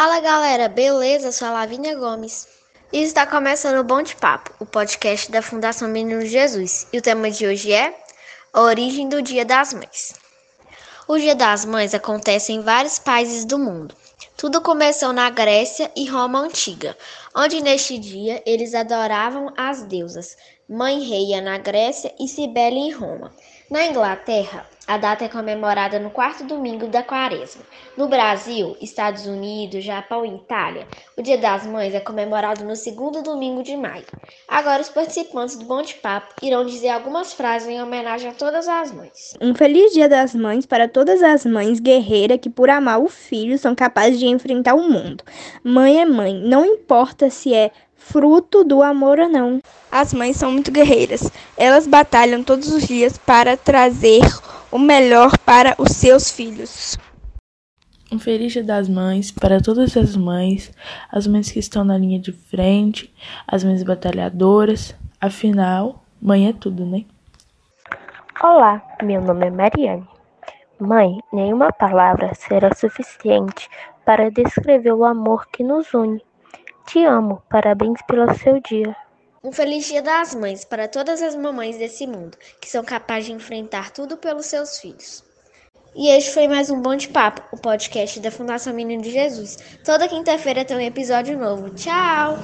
Fala galera, beleza? Sou a Lavínia Gomes. E está começando o Bom de Papo, o podcast da Fundação Menino Jesus. E o tema de hoje é a origem do Dia das Mães. O Dia das Mães acontece em vários países do mundo. Tudo começou na Grécia e Roma antiga, onde neste dia eles adoravam as deusas, Mãe Reia na Grécia e Cibele em Roma. Na Inglaterra, a data é comemorada no quarto domingo da quaresma. No Brasil, Estados Unidos, Japão e Itália, o Dia das Mães é comemorado no segundo domingo de maio. Agora, os participantes do Bom de Papo irão dizer algumas frases em homenagem a todas as mães. Um feliz Dia das Mães para todas as mães guerreiras que, por amar o filho, são capazes de enfrentar o mundo. Mãe é mãe, não importa se é fruto do amor ou não. As mães são muito guerreiras. Elas batalham todos os dias para trazer o melhor para os seus filhos. Um feliz dia das mães para todas as mães, as mães que estão na linha de frente, as mães batalhadoras. Afinal, mãe é tudo, né? Olá, meu nome é Mariane. Mãe, nenhuma palavra será suficiente para descrever o amor que nos une. Te amo, parabéns pelo seu dia. Um feliz Dia das Mães para todas as mamães desse mundo, que são capazes de enfrentar tudo pelos seus filhos. E este foi mais um Bom de Papo, o podcast da Fundação Menino de Jesus. Toda quinta-feira tem um episódio novo. Tchau!